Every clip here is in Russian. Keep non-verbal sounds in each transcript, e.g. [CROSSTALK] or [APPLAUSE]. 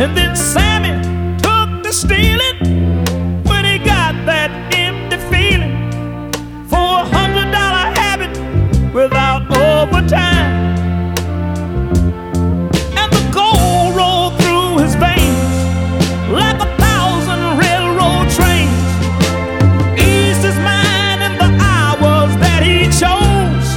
And then Sammy took to stealing when he got that empty feeling for a hundred dollar habit without overtime. And the gold rolled through his veins like a thousand railroad trains. Eased his mind in the hours that he chose.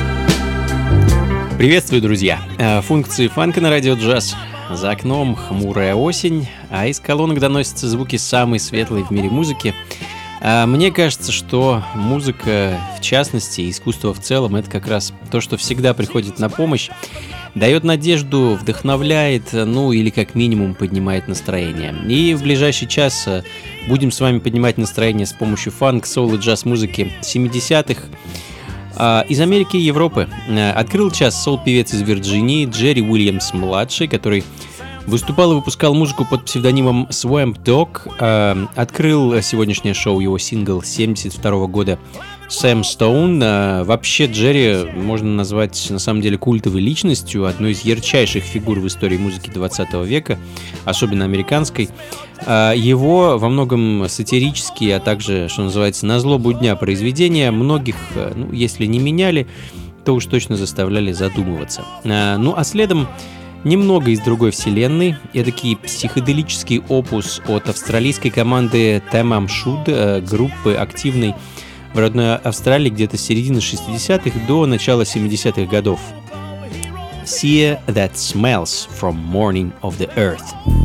Приветствую, друзья! Э, Функции фанка на радио джаз. За окном хмурая осень, а из колонок доносятся звуки самой светлой в мире музыки. А Мне кажется, что музыка, в частности, искусство в целом, это как раз то, что всегда приходит на помощь, дает надежду, вдохновляет, ну или как минимум поднимает настроение. И в ближайший час э, будем с вами поднимать настроение с помощью фанк, соул и джаз-музыки 70-х, а, Из Америки и Европы открыл час сол-певец из Вирджинии Джерри Уильямс-младший, который выступал и выпускал музыку под псевдонимом Swamp Dog. А, Открыл сегодняшнее шоу его сингл 72 года Сэм Стоун. А, Вообще Джерри можно назвать на самом деле культовой личностью, одной из ярчайших фигур в истории музыки 20 века, особенно американской. А, Его во многом сатирические, а также, что называется, на злобу дня произведения многих, э, ну, если не меняли, то уж точно заставляли задумываться. А, Ну, а следом немного из другой вселенной, эдакий психоделический опус от австралийской команды Тамам Шуд, э, группы активной в родной Австралии где-то с середины 60-х до начала 70-х годов. Sea That Smells from Morning of the Earth.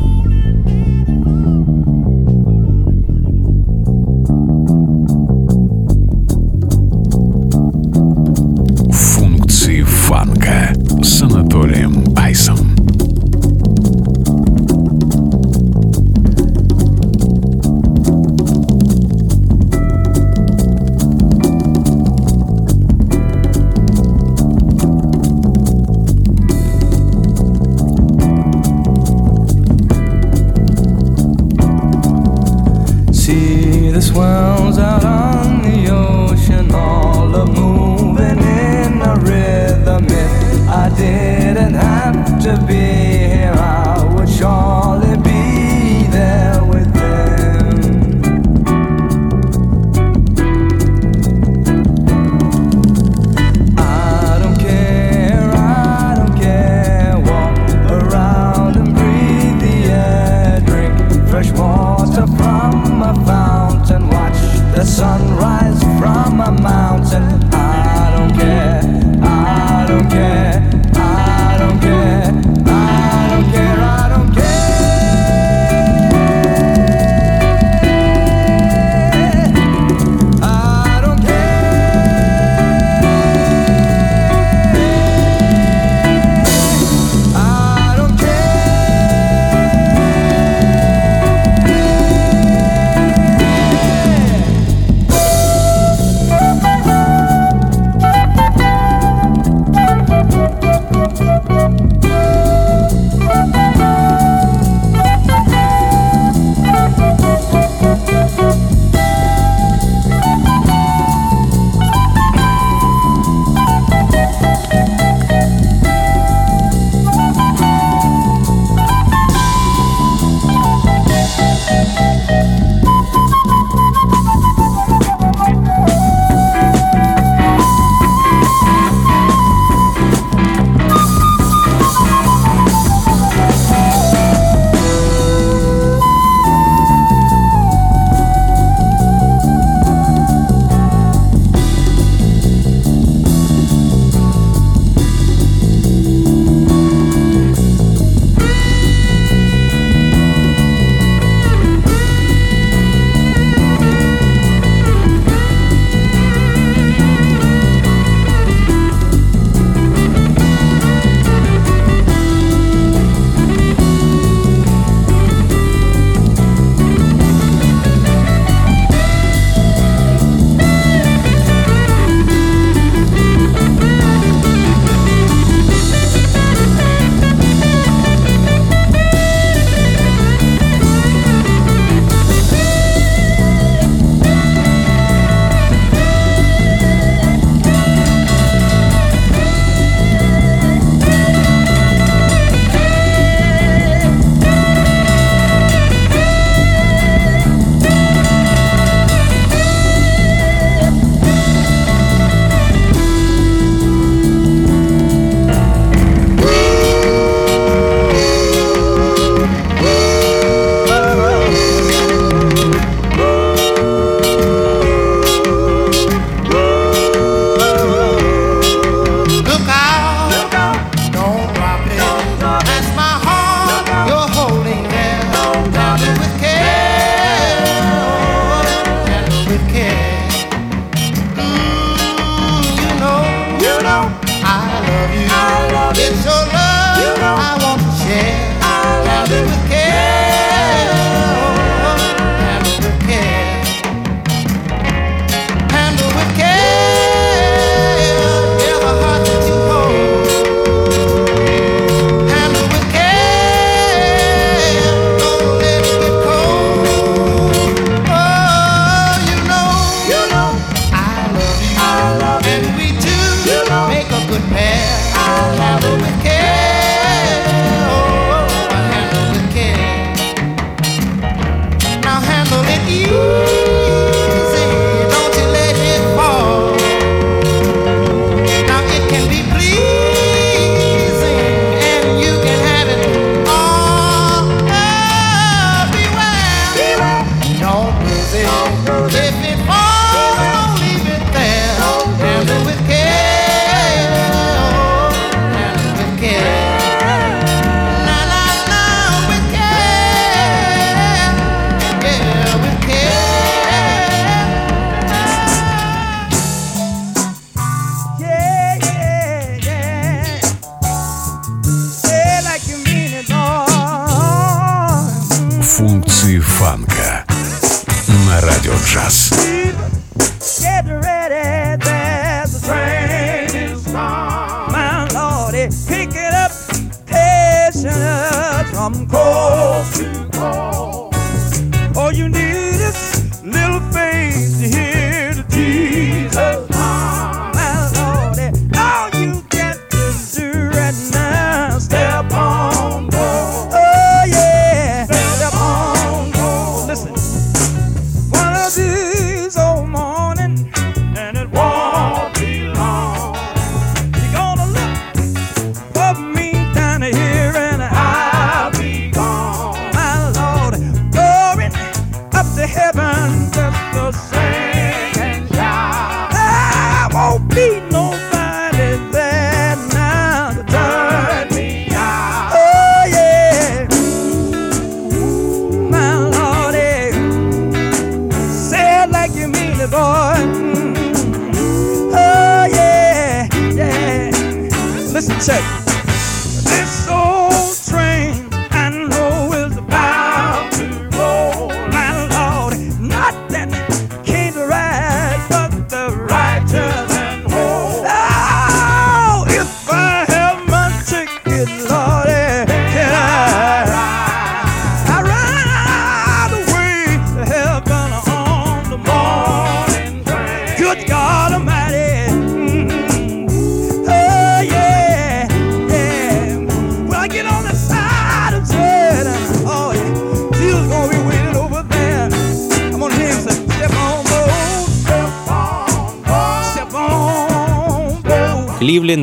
come close.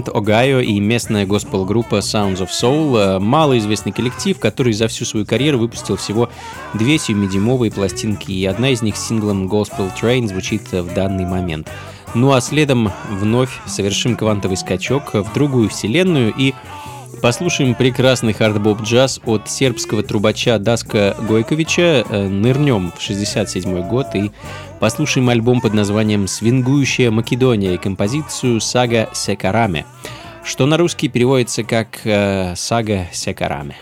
Кливленд, Огайо и местная госпел-группа Sounds of Soul э, – малоизвестный коллектив, который за всю свою карьеру выпустил всего две 7-дюймовые пластинки, и одна из них с синглом Gospel Train звучит в данный момент. Ну а следом вновь совершим квантовый скачок в другую вселенную и Послушаем прекрасный хардбоп джаз от сербского трубача Душко Гойковича. Э, Нырнем в 67 год и послушаем альбом под названием «Свингующая Македония» и композицию «Сага Секараме», что на русский переводится как э, «Сага Секараме».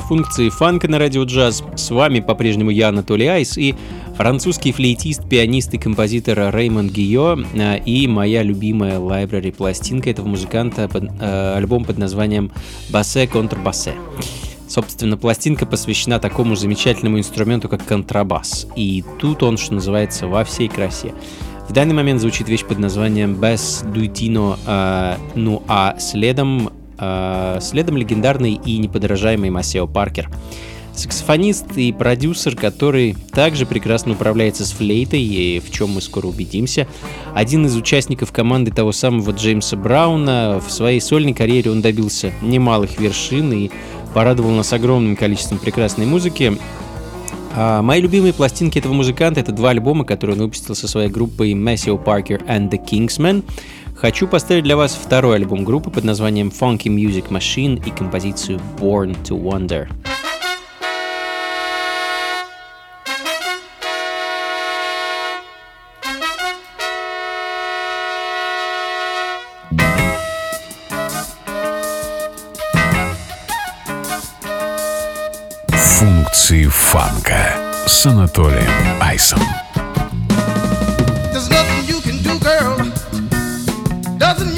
Функции фанка на радио джаз. С вами по-прежнему я, Анатолий Айс, и французский флейтист, пианист и композитор Реймонд Гио, э, и моя любимая library пластинка этого музыканта, под, э, альбом под названием «Бассе контрбассе». Собственно, пластинка посвящена такому замечательному инструменту, как контрабас. И тут он, что называется, во всей красе. В данный момент звучит вещь под названием «Бес дуйтино», э, ну а следом э, следом легендарный и неподражаемый Масео Паркер. Саксофонист и продюсер, который также прекрасно управляется с флейтой, и в чем мы скоро убедимся. Один из участников команды того самого Джеймса Брауна. В своей сольной карьере он добился немалых вершин и порадовал нас огромным количеством прекрасной музыки. А мои любимые пластинки этого музыканта — это два альбома, которые он выпустил со своей группой Massio Parker and the Kingsmen — Хочу поставить для вас второй альбом группы под названием Funky Music Machine и композицию Born to Wonder. Функции фанка с Анатолием Айсом.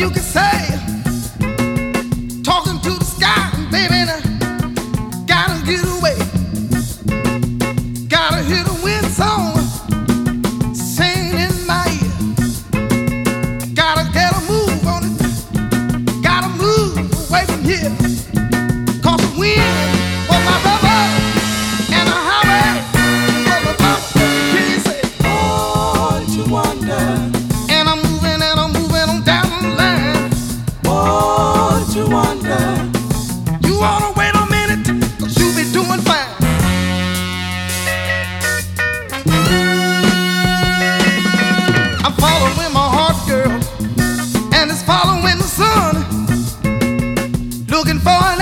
You can say looking for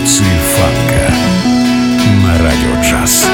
Композиции фанка на радио джаз.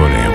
С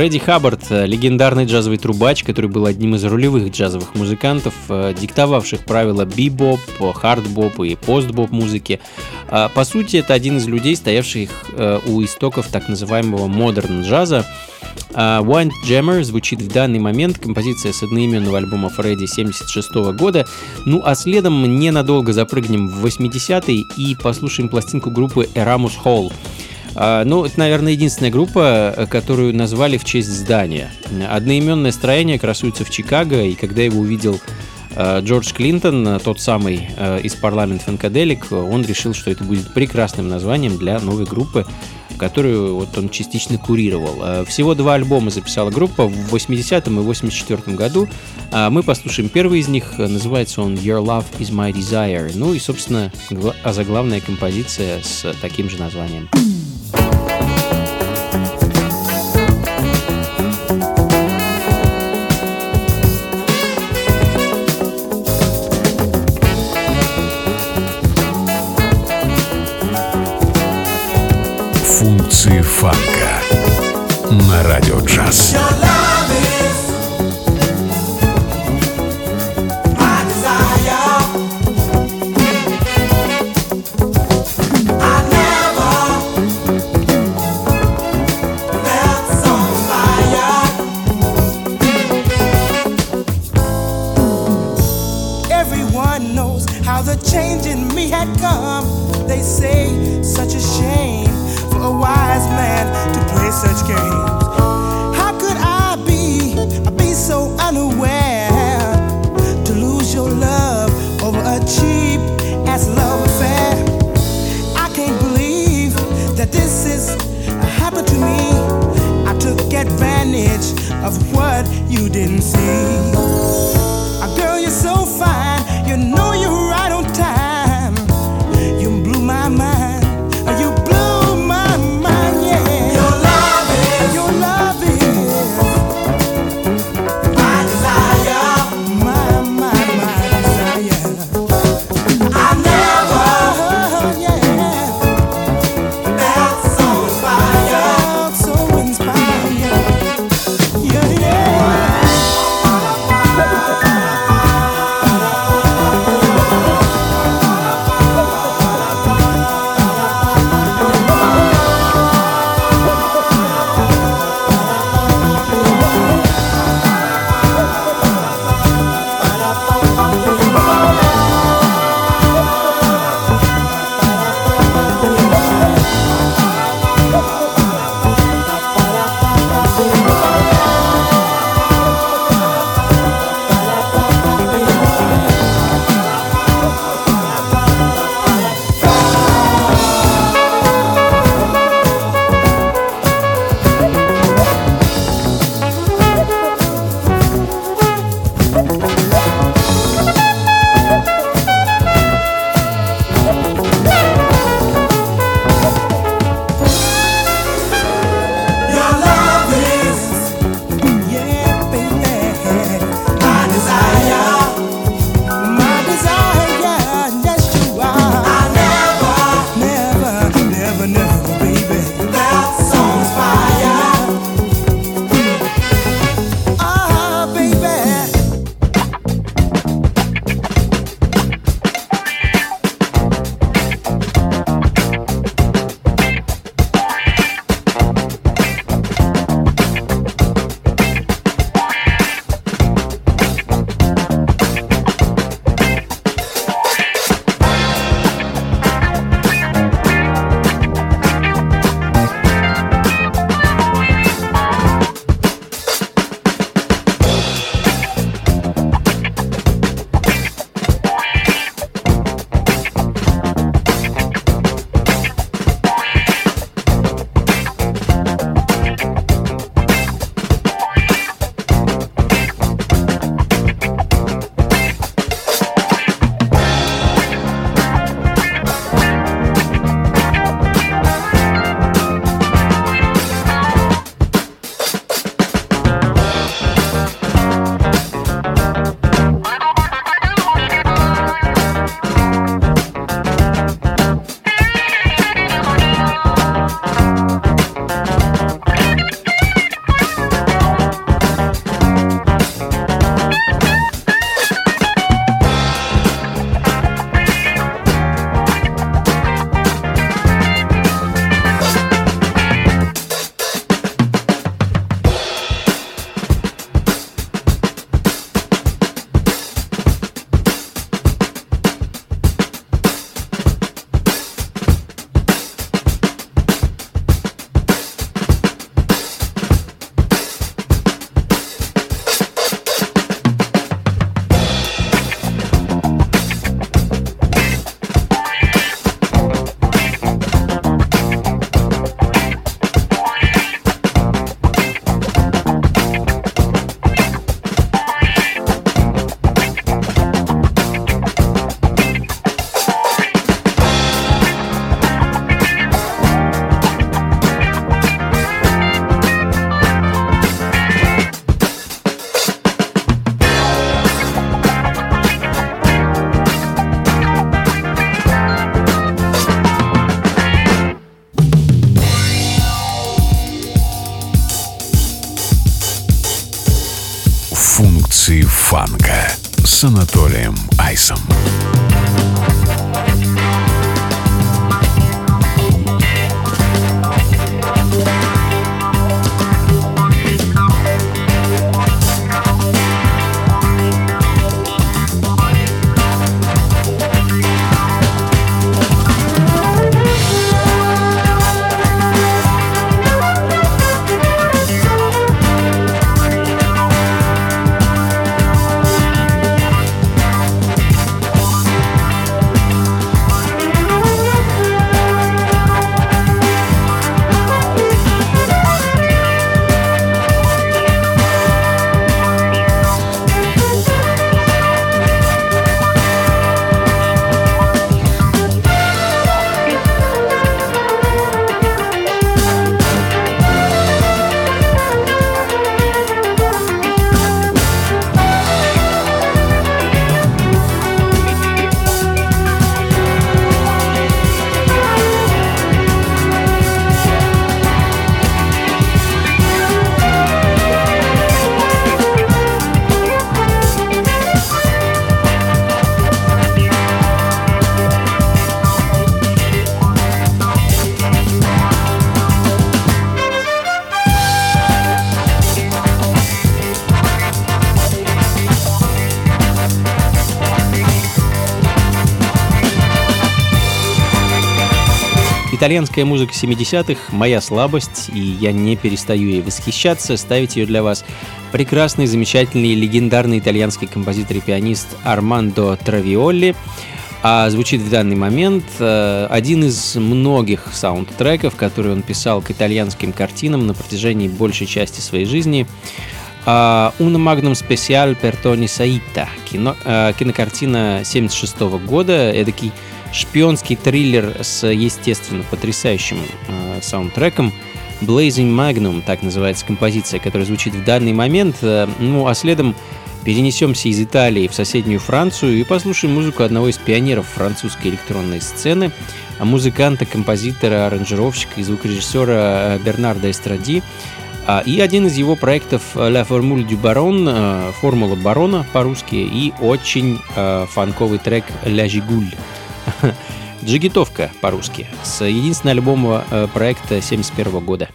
Фредди Хаббард, э, легендарный джазовый трубач, который был одним из рулевых джазовых музыкантов, э, диктовавших правила бибоп, хардбоп и постбоп музыки. А, по сути, это один из людей, стоявших э, у истоков так называемого модерн джаза. А, Windjammer звучит в данный момент, композиция с одноименного альбома Фредди 76 года. Ну а следом ненадолго запрыгнем в 80-е и послушаем пластинку группы Eramus Hall. А, ну, это, наверное, единственная группа, э, которую назвали в честь здания. Одноименное строение красуется в Чикаго, и когда его увидел Джордж Клинтон, э, тот самый из парламента Фанкаделик, он решил, что это будет прекрасным названием для новой группы, которую вот он частично курировал. Всего два альбома записала группа в 80-м и 84-м году. А мы послушаем первый из них, называется он Your Love is My Desire. Ну и, собственно, заглавная композиция с таким же названием. на радио джаз. Everyone knows how the change in me had come. They say such a shame a wise man to play such games. How could I be, be so unaware to lose your love over a cheap ass love affair? I can't believe that this is happened to me. I took advantage of what you didn't see. Girl, you're so fine, you know you're итальянская музыка 70-х – моя слабость, и я не перестаю ей восхищаться, ставить ее для вас прекрасный, замечательный, легендарный итальянский композитор и пианист Армандо Травиолли. А звучит в данный момент э, один из многих саундтреков, которые он писал к итальянским картинам на протяжении большей части своей жизни. Uh, Una Magnum Special per Tony Saita, кино, uh, кинокартина 76 года, эдакий шпионский триллер с, естественно, потрясающим uh, саундтреком. Blazing Magnum, так называется композиция, которая звучит в данный момент. Uh, ну, а следом перенесемся из Италии в соседнюю Францию и послушаем музыку одного из пионеров французской электронной сцены, музыканта, композитора, аранжировщика и звукорежиссера Бернарда Эстради, а, и один из его проектов La Formule du Baron, э, Формула Барона по-русски, и очень э, фанковый трек La Gigoulle. [LAUGHS] Джигитовка по-русски, с единственного альбома э, проекта 71 года.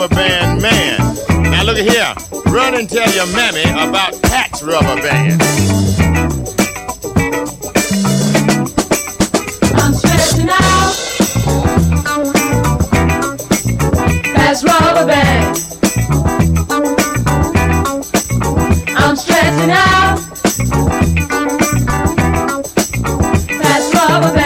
rubber band man. Now look here, run and tell your mammy about Pat's rubber band. I'm stretching out. Pat's rubber band. I'm stretching out. Pat's rubber band.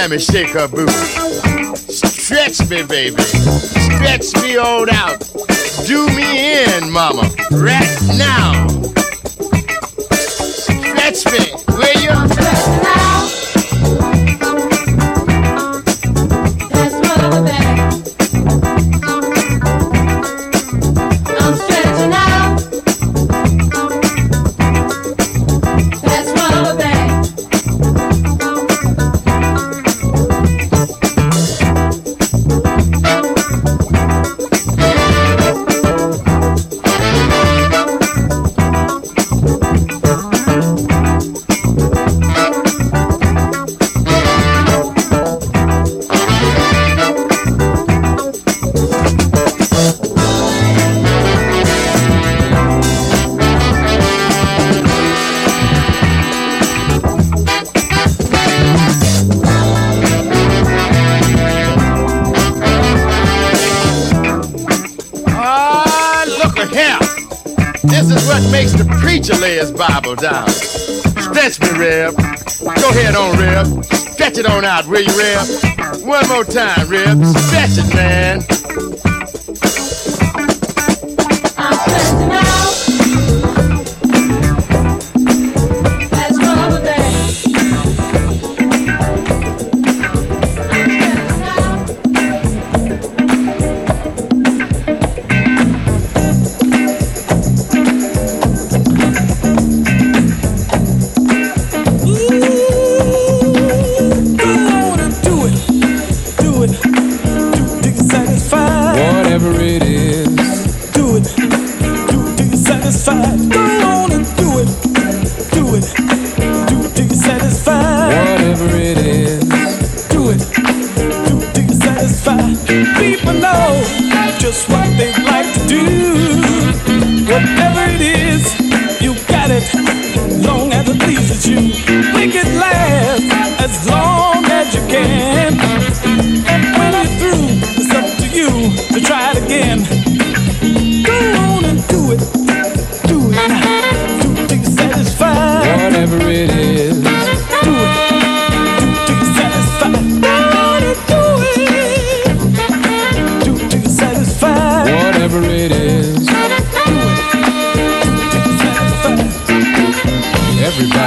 Mammy, shake her booty. Stretch me, baby. Stretch me all out. Do me in, mama. Right now. Stretch me, will you? Stretch now. down. Stretch me, Rib. Go ahead on, Rib. Stretch it on out, will you, Rib? One more time, Rib. Stretch it, man.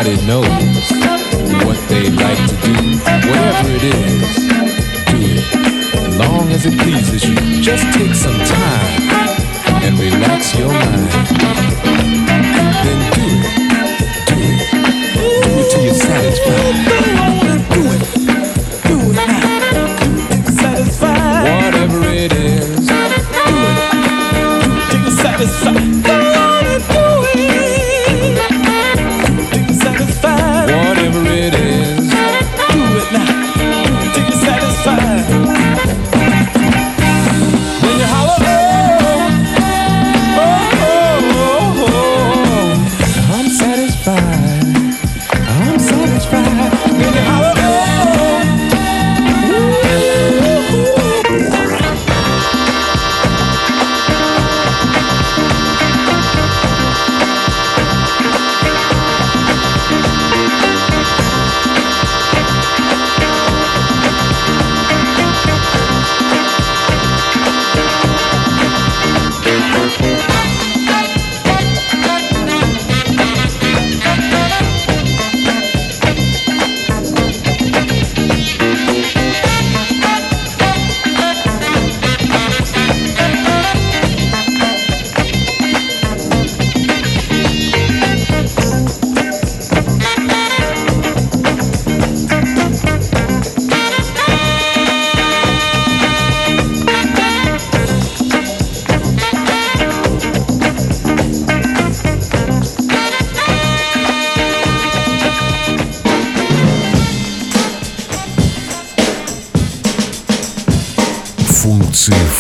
everybody knows what they like to do, whatever it is, do it. As long as it pleases you, just take some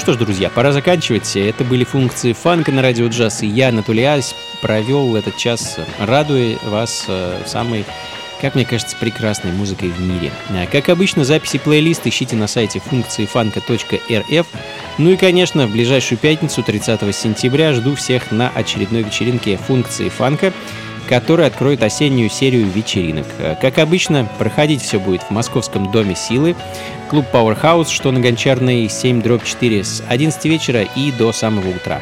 Что ж, друзья, пора заканчивать. Это были функции фанка на радио джаз, и я, Анатолий Ась, провел этот час, радуя вас э, самой, как мне кажется, прекрасной музыкой в мире. А, Как обычно, записи плейлист ищите на сайте функции фанка.рф. Ну и, конечно, в ближайшую пятницу, 30 сентября, жду всех на очередной вечеринке функции фанка, которая откроет осеннюю серию вечеринок. Э, Как обычно, проходить все будет в Московском Доме Силы, клуб Powerhouse, что на Гончарной 7 дробь 4 с 11 вечера и до самого утра.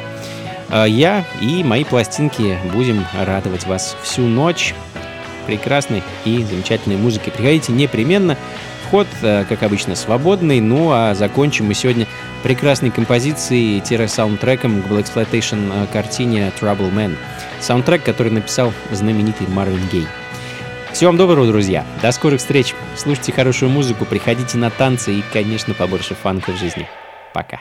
А Я и мои пластинки будем радовать вас всю ночь прекрасной и замечательной музыкой. Приходите непременно. Вход, э, как обычно, свободный. Ну а закончим мы сегодня прекрасной композицией-саундтреком к Black Exploitation э, картине Trouble Man. Саундтрек, который написал знаменитый Марвин Гей. Всего вам доброго, друзья. До скорых встреч. Слушайте хорошую музыку, приходите на танцы и, конечно, побольше фанка в жизни. Пока.